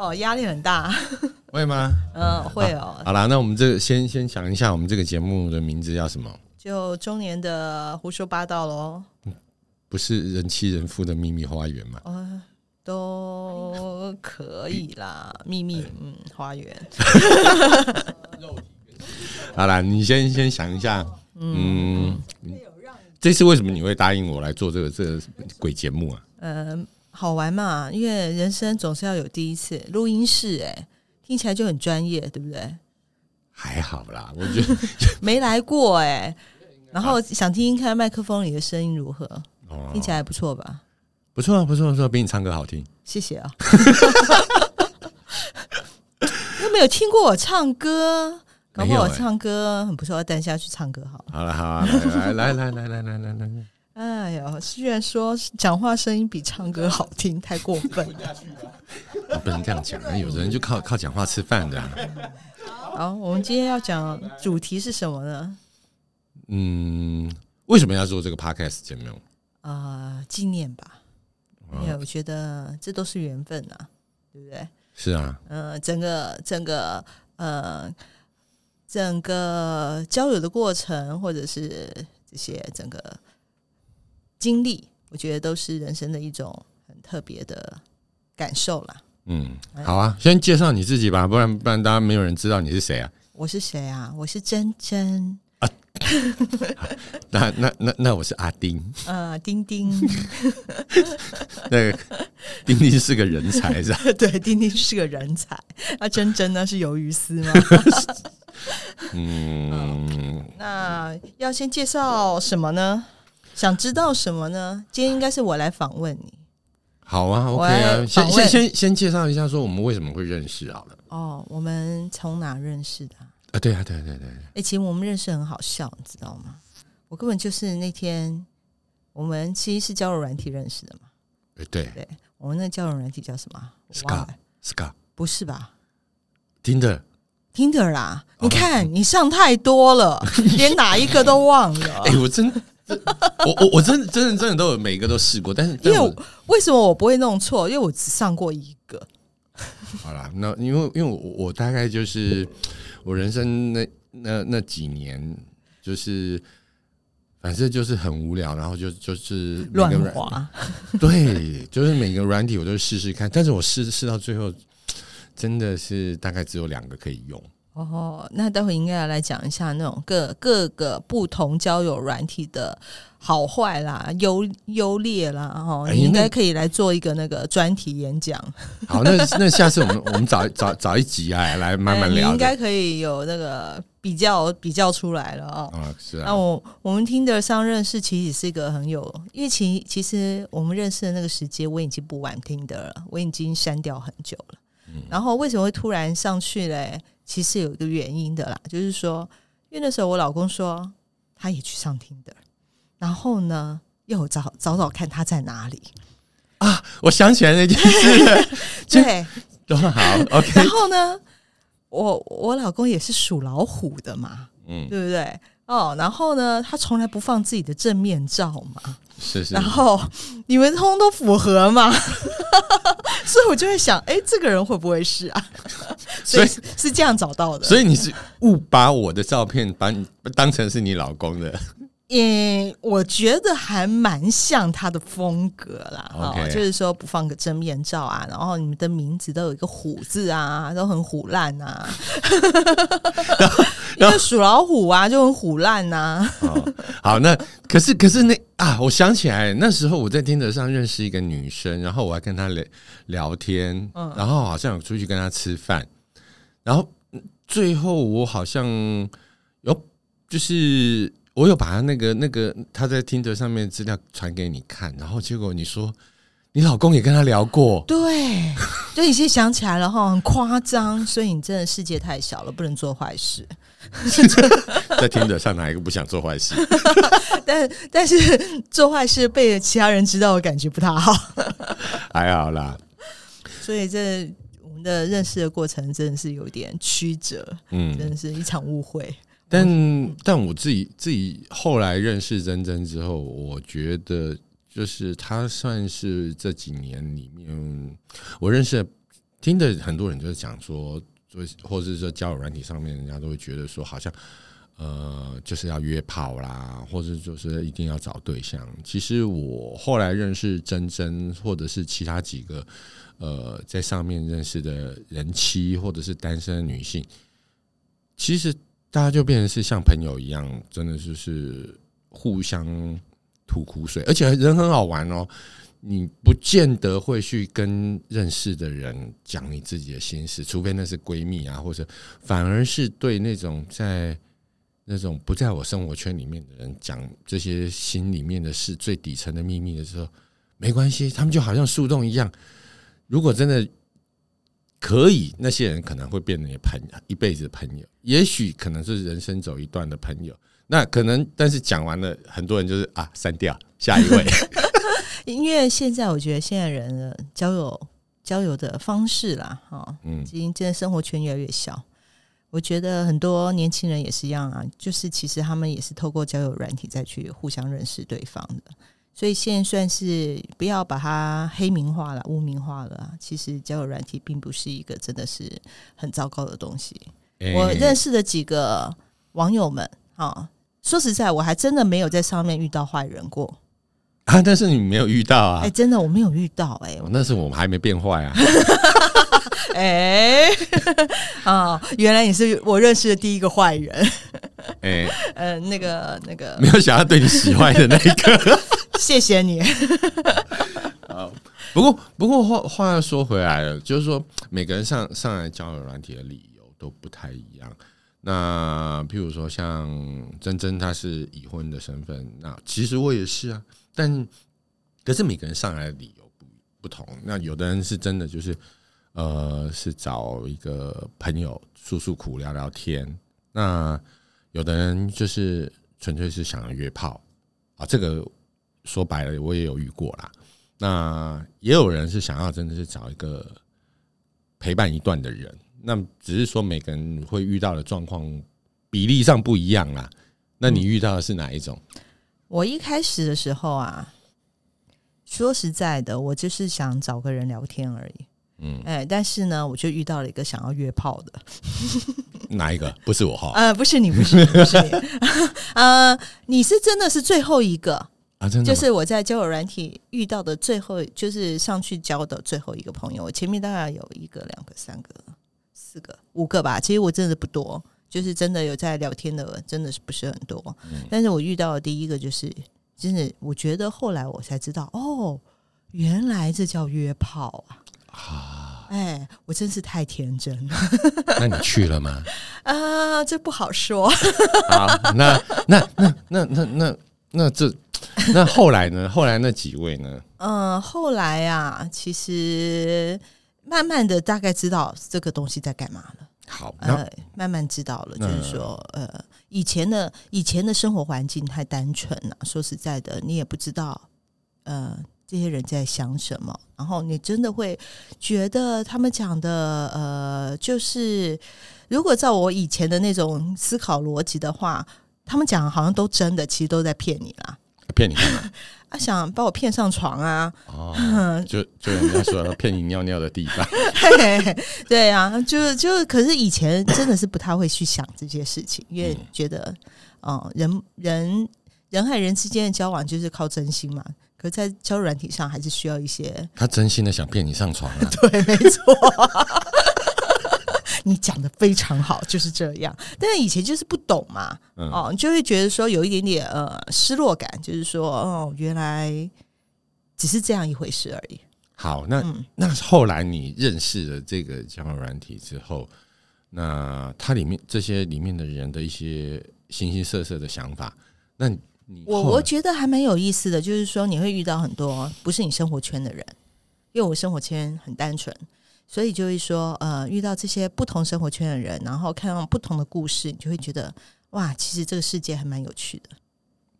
哦，压力很大，会吗？嗯，会哦。好啦，那我们这个先先想一下，我们这个节目的名字叫什么？就中年的胡说八道喽。不是人妻人夫的秘密花园吗？哦，都可以啦，秘密嗯花园。好啦，你先先想一下，嗯，这次为什么你会答应我来做这个这个鬼节目啊？嗯，好玩嘛，因为人生总是要有第一次。录音室哎，听起来就很专业，对不对？还好啦，我觉得 没来过哎，然后想听听看麦克风里的声音如何，听起来还不错吧？不错啊，不错，不错，比你唱歌好听。谢谢啊。又没有听过我唱歌。搞不好我唱歌很不错，等下去唱歌好。好了，好，来来来来来来来来。哎呦，居然说讲话声音比唱歌好听，太过分了。不能这样讲，有的人就靠靠讲话吃饭的。好，我们今天要讲主题是什么呢？嗯，为什么要做这个 podcast 节目？啊，纪念吧。因为我觉得这都是缘分啊，对不对？是啊。嗯，整个整个呃。整个交友的过程，或者是这些整个经历，我觉得都是人生的一种很特别的感受啦。嗯，好啊，先介绍你自己吧，不然不然大家没有人知道你是谁啊？我是谁啊？我是珍珍啊。那那那那我是阿丁。呃，丁丁。那个丁丁是个人才是吧？对，丁丁是个人才。那珍珍呢？是鱿鱼丝吗？嗯，那要先介绍什么呢？想知道什么呢？今天应该是我来访问你。好啊，OK 啊，先先先先介绍一下，说我们为什么会认识好了。哦，我们从哪认识的？啊，对啊，对对对。哎，其实我们认识很好笑，你知道吗？我根本就是那天我们其实是交友软体认识的嘛。对对，我们那交友软体叫什么？Scar，Scar，不是吧？？Tinder。Tinder 啦，你看你上太多了，连哪一个都忘了。哎，我真，我我我真真的真的都有每一个都试过，但是因为为什么我不会弄错？因为我只上过一个。好啦，那因为因为我我大概就是我人生那那那几年，就是反正就是很无聊，然后就就是乱滑。对，就是每个软体我都试试看，但是我试试到最后。真的是大概只有两个可以用哦。那待会应该要来讲一下那种各各个不同交友软体的好坏啦、优优劣啦。哦，你应该可以来做一个那个专题演讲。好，那那下次我们我们找找找一集啊，来慢慢聊。应该可以有那个比较比较出来了哦。啊，是啊。那我我们听得上认识，其实是一个很有，因为其其实我们认识的那个时间，我已经不玩听的了，我已经删掉很久了。嗯然后为什么会突然上去嘞？其实有一个原因的啦，就是说，因为那时候我老公说他也去上听的，然后呢又找找找看他在哪里啊！我想起来那件事，对，都好 OK。然后呢，我我老公也是属老虎的嘛，嗯，对不对？哦，然后呢，他从来不放自己的正面照嘛。是是，然后你们通通都符合嘛，所以我就会想，哎，这个人会不会是啊？所以是这样找到的。所以你是误把我的照片把你当成是你老公的。嗯，我觉得还蛮像他的风格啦。哦，就是说不放个真面照啊，然后你们的名字都有一个虎字啊，都很虎烂啊。因为属老虎啊，就很虎烂呐。好，那可是可是那啊，我想起来那时候我在听得上认识一个女生，然后我还跟她聊聊天，然后好像有出去跟她吃饭，然后最后我好像有就是。我有把他那个那个他在听着上面资料传给你看，然后结果你说你老公也跟他聊过，对，就已经想起来了哈，很夸张，所以你真的世界太小了，不能做坏事。在听着上哪一个不想做坏事？但但是做坏事被其他人知道，我感觉不太好。还好啦，所以这我们的认识的过程真的是有点曲折，嗯，真的是一场误会。但但我自己自己后来认识珍珍之后，我觉得就是她算是这几年里面我认识听的很多人就是讲说，就或者是说交友软体上面，人家都会觉得说，好像呃就是要约炮啦，或者就是一定要找对象。其实我后来认识珍珍，或者是其他几个呃在上面认识的人妻，或者是单身女性，其实大家就变成是像朋友一样，真的就是互相吐苦水，而且人很好玩哦。你不见得会去跟认识的人讲你自己的心事，除非那是闺蜜啊，或者反而是对那种在那种不在我生活圈里面的人讲这些心里面的事、最底层的秘密的时候，没关系，他们就好像树洞一样。如果真的可以，那些人可能会变成你朋一辈子的朋友，也许可能是人生走一段的朋友。那可能，但是讲完了，很多人就是啊，删掉下一位。因为现在我觉得现在人的交友交友的方式啦，哈，嗯，已经真的生活圈越来越小。我觉得很多年轻人也是一样啊，就是其实他们也是透过交友软体再去互相认识对方的。所以现在算是不要把它黑名化了、污名化了。其实交友软体并不是一个真的是很糟糕的东西。我认识的几个网友们，啊，说实在，我还真的没有在上面遇到坏人过。啊！但是你没有遇到啊？哎，真的我没有遇到哎。那是我们还没变坏啊。哎，啊，原来你是我认识的第一个坏人。哎，呃，那个那个，没有想要对你使坏的那一个。谢谢你。啊，不过不过话话又说回来了，就是说每个人上上来交友软体的理由都不太一样。那譬如说像珍珍，她是已婚的身份，那其实我也是啊。但可是每个人上来的理由不不同，那有的人是真的就是呃是找一个朋友诉诉苦聊聊天，那有的人就是纯粹是想要约炮啊，这个说白了我也有遇过啦。那也有人是想要真的是找一个陪伴一段的人，那只是说每个人会遇到的状况比例上不一样啦。那你遇到的是哪一种？我一开始的时候啊，说实在的，我就是想找个人聊天而已。嗯，哎，但是呢，我就遇到了一个想要约炮的。哪一个？不是我哈？呃，不是你，不是，不是你。呃，你是真的是最后一个啊？真的，就是我在交友软体遇到的最后，就是上去交的最后一个朋友。我前面大概有一个、两个、三个、四个、五个吧。其实我真的不多。就是真的有在聊天的，真的是不是很多。但是我遇到的第一个就是，真的，我觉得后来我才知道，哦，原来这叫约炮啊！啊，哎，我真是太天真了。那你去了吗？啊，这不好说。好，那那那那那那那这那后来呢？后来那几位呢？嗯，后来啊，其实慢慢的大概知道这个东西在干嘛了。好，呃，慢慢知道了，就是说，呃，以前的以前的生活环境太单纯了。说实在的，你也不知道，呃，这些人在想什么。然后你真的会觉得他们讲的，呃，就是如果照我以前的那种思考逻辑的话，他们讲好像都真的，其实都在骗你啦。骗你干嘛？他 想把我骗上床啊！哦，就就人家说骗你尿尿的地方。对啊，就就可是以前真的是不太会去想这些事情，因为觉得，哦，人人人和人之间的交往就是靠真心嘛。可在交友软体上，还是需要一些。他真心的想骗你上床啊？对，没错。你讲的非常好，就是这样。但是以前就是不懂嘛，哦，就会觉得说有一点点呃失落感，就是说哦，原来只是这样一回事而已。好，那那后来你认识了这个交友软体之后，那它里面这些里面的人的一些形形色色的想法，那你我我觉得还蛮有意思的，就是说你会遇到很多不是你生活圈的人，因为我生活圈很单纯。所以就会说，呃，遇到这些不同生活圈的人，然后看到不同的故事，你就会觉得，哇，其实这个世界还蛮有趣的。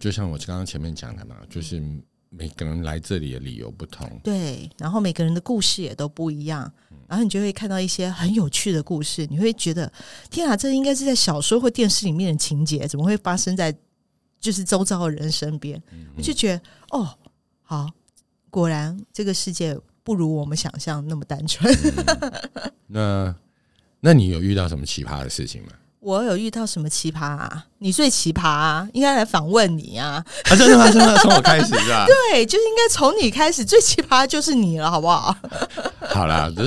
就像我刚刚前面讲的嘛，就是每个人来这里的理由不同，对，然后每个人的故事也都不一样，然后你就会看到一些很有趣的故事，你会觉得，天啊，这应该是在小说或电视里面的情节，怎么会发生在就是周遭的人身边？我就觉得，哦，好，果然这个世界。不如我们想象那么单纯。那那你有遇到什么奇葩的事情吗？我有遇到什么奇葩啊？你最奇葩啊，应该来访问你啊！啊，真的吗？真的从我开始是吧？对，就是应该从你开始，最奇葩就是你了，好不好？好啦，这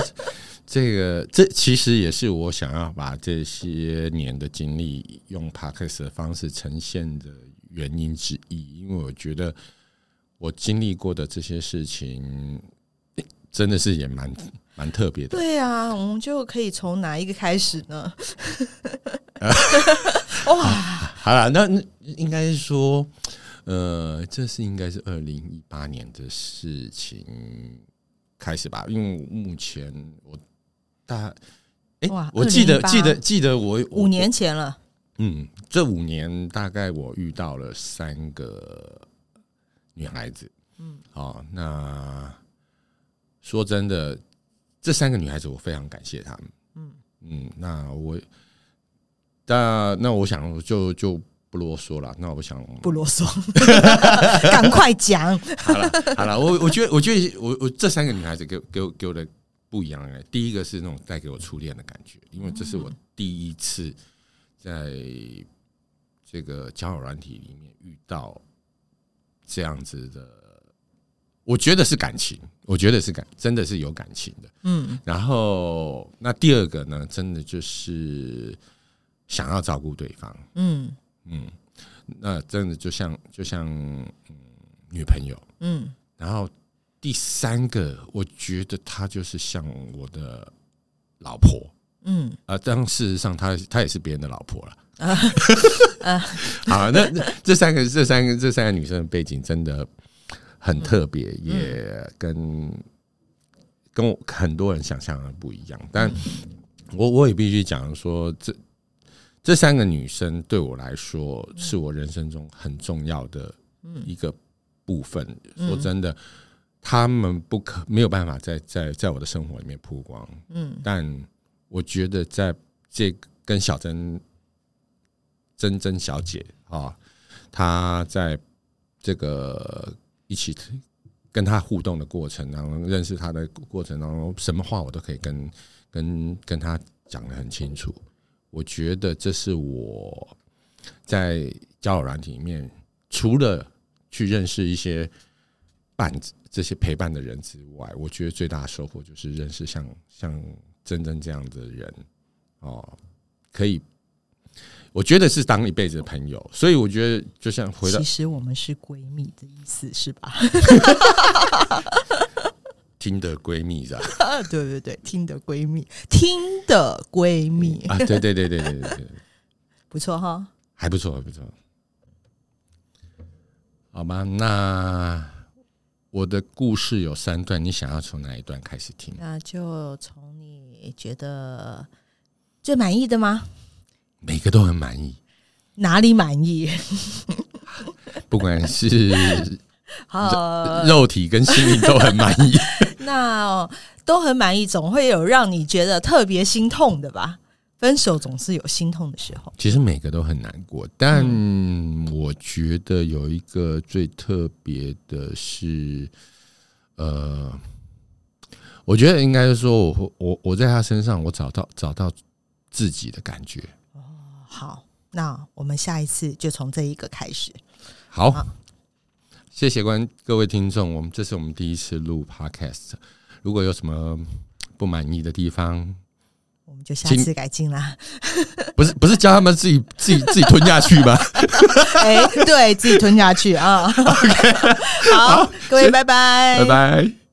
这个这其实也是我想要把这些年的经历用 podcast 的方式呈现的原因之一，因为我觉得我经历过的这些事情，真的是也蛮蛮特别的。对啊，我们就可以从哪一个开始呢？哇，好了，那那应该是说，呃，这是应该是二零一八年的事情开始吧？因为目前我大，哎，我记得记得记得我五年前了。嗯，这五年大概我遇到了三个女孩子。嗯，哦，那说真的，这三个女孩子我非常感谢她们。嗯嗯，那我。那那我想就就不啰嗦了。那我想不啰嗦，赶快讲。好了好了，我我觉得我觉得我我这三个女孩子给给我给我的不一样的。第一个是那种带给我初恋的感觉，因为这是我第一次在这个交友软体里面遇到这样子的，我觉得是感情，我觉得是感，真的是有感情的。嗯，然后那第二个呢，真的就是。想要照顾对方，嗯。嗯，那真的就像就像嗯女朋友，嗯，然后第三个，我觉得她就是像我的老婆，嗯。啊，但事实上她她也是别人的老婆了，啊，好，那这三个这三个这三个女生的背景真的很特别，也跟跟我很多人想象的不一样，但我我也必须讲说这。这三个女生对我来说是我人生中很重要的一个部分。说真的，她们不可没有办法在在在我的生活里面曝光。嗯，但我觉得在这跟小珍珍珍小姐啊，她在这个一起跟她互动的过程当中，认识她的过程当中，什么话我都可以跟跟跟她讲的很清楚。我觉得这是我在交友软体里面，除了去认识一些伴这些陪伴的人之外，我觉得最大的收获就是认识像像真正这样的人哦，可以，我觉得是当一辈子的朋友。所以我觉得，就像回到，其实我们是闺蜜的意思是吧？听的闺蜜是吧？对对对，听的闺蜜，听的闺蜜啊！对对对对对对对，不错哈，还不错，还不错。好吧，那我的故事有三段，你想要从哪一段开始听？那就从你觉得最满意的吗？每个都很满意，哪里满意？不管是。好，肉体跟心灵都很满意。那都很满意，总会有让你觉得特别心痛的吧？分手总是有心痛的时候。其实每个都很难过，但我觉得有一个最特别的是，呃，我觉得应该是说，我我我在他身上，我找到找到自己的感觉。哦，好，那我们下一次就从这一个开始。好。谢谢观各位听众，我们这是我们第一次录 podcast，如果有什么不满意的地方，我们就下次改进啦。不是不是教他们自己自己自己吞下去吗？哎，对自己吞下去啊。OK，好，各位拜拜，拜拜。